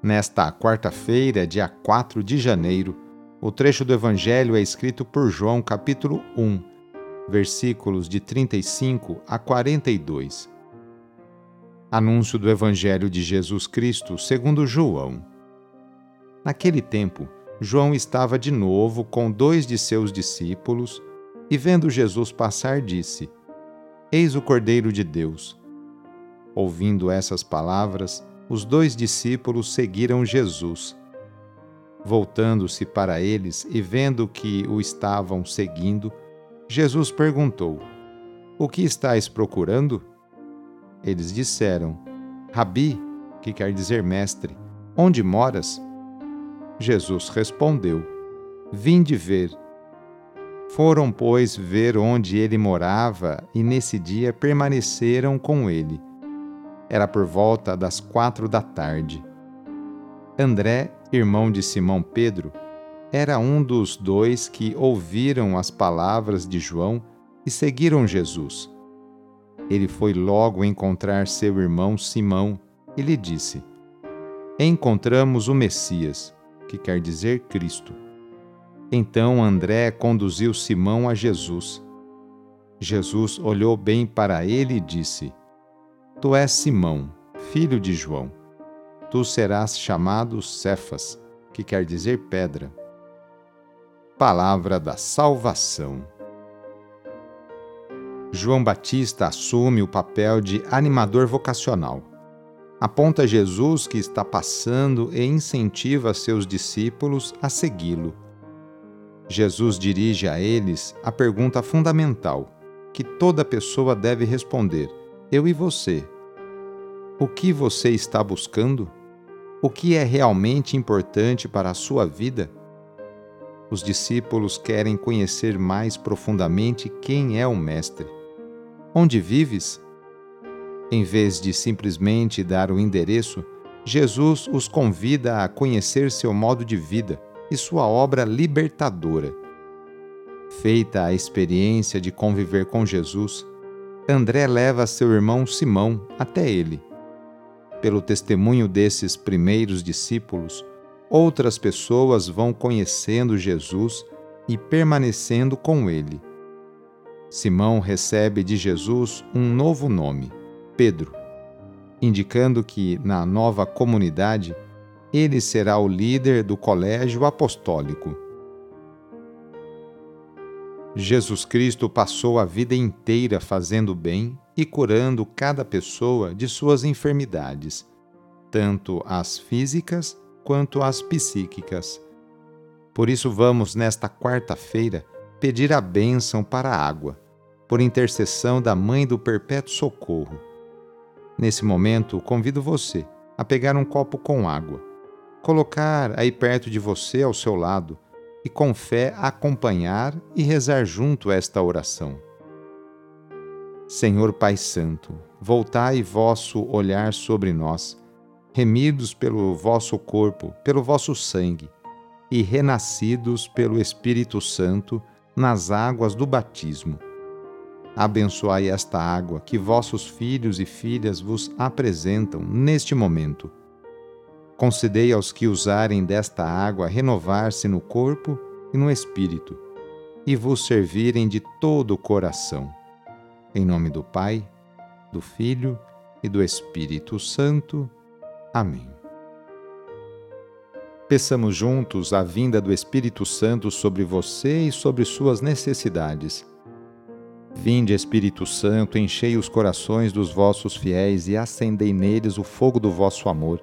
Nesta quarta-feira, dia 4 de janeiro, o trecho do Evangelho é escrito por João, capítulo 1 versículos de 35 a 42. Anúncio do Evangelho de Jesus Cristo segundo João. Naquele tempo, João estava de novo com dois de seus discípulos e, vendo Jesus passar, disse: Eis o Cordeiro de Deus. Ouvindo essas palavras, os dois discípulos seguiram Jesus. Voltando-se para eles e vendo que o estavam seguindo, Jesus perguntou: O que estáis procurando? Eles disseram: Rabi, que quer dizer mestre, onde moras? Jesus respondeu: Vinde ver. Foram, pois, ver onde ele morava e nesse dia permaneceram com ele. Era por volta das quatro da tarde. André, irmão de Simão Pedro, era um dos dois que ouviram as palavras de João e seguiram Jesus. Ele foi logo encontrar seu irmão Simão e lhe disse: Encontramos o Messias, que quer dizer Cristo. Então André conduziu Simão a Jesus. Jesus olhou bem para ele e disse: Tu és Simão, filho de João. Tu serás chamado Cefas, que quer dizer pedra. Palavra da Salvação. João Batista assume o papel de animador vocacional. Aponta Jesus que está passando e incentiva seus discípulos a segui-lo. Jesus dirige a eles a pergunta fundamental que toda pessoa deve responder: Eu e você. O que você está buscando? O que é realmente importante para a sua vida? Os discípulos querem conhecer mais profundamente quem é o Mestre. Onde vives? Em vez de simplesmente dar o endereço, Jesus os convida a conhecer seu modo de vida e sua obra libertadora. Feita a experiência de conviver com Jesus, André leva seu irmão Simão até ele. Pelo testemunho desses primeiros discípulos, outras pessoas vão conhecendo Jesus e permanecendo com ele. Simão recebe de Jesus um novo nome, Pedro, indicando que, na nova comunidade, ele será o líder do colégio apostólico. Jesus Cristo passou a vida inteira fazendo bem e curando cada pessoa de suas enfermidades, tanto as físicas quanto às psíquicas. Por isso, vamos, nesta quarta-feira, pedir a bênção para a água, por intercessão da Mãe do Perpétuo Socorro. Nesse momento, convido você a pegar um copo com água, colocar aí perto de você ao seu lado e com fé acompanhar e rezar junto esta oração. Senhor Pai Santo, voltai vosso olhar sobre nós remidos pelo vosso corpo, pelo vosso sangue, e renascidos pelo Espírito Santo nas águas do batismo. Abençoai esta água que vossos filhos e filhas vos apresentam neste momento. Concedei aos que usarem desta água renovar-se no corpo e no espírito, e vos servirem de todo o coração. Em nome do Pai, do Filho e do Espírito Santo. Amém. Peçamos juntos a vinda do Espírito Santo sobre você e sobre suas necessidades. Vinde, Espírito Santo, enchei os corações dos vossos fiéis e acendei neles o fogo do vosso amor.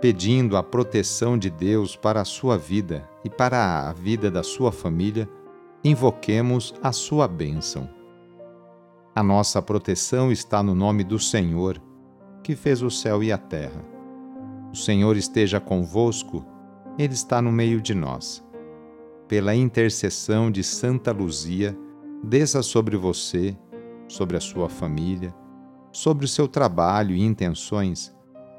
Pedindo a proteção de Deus para a sua vida e para a vida da sua família, invoquemos a sua bênção. A nossa proteção está no nome do Senhor, que fez o céu e a terra. O Senhor esteja convosco ele está no meio de nós. Pela intercessão de Santa Luzia, desça sobre você, sobre a sua família, sobre o seu trabalho e intenções,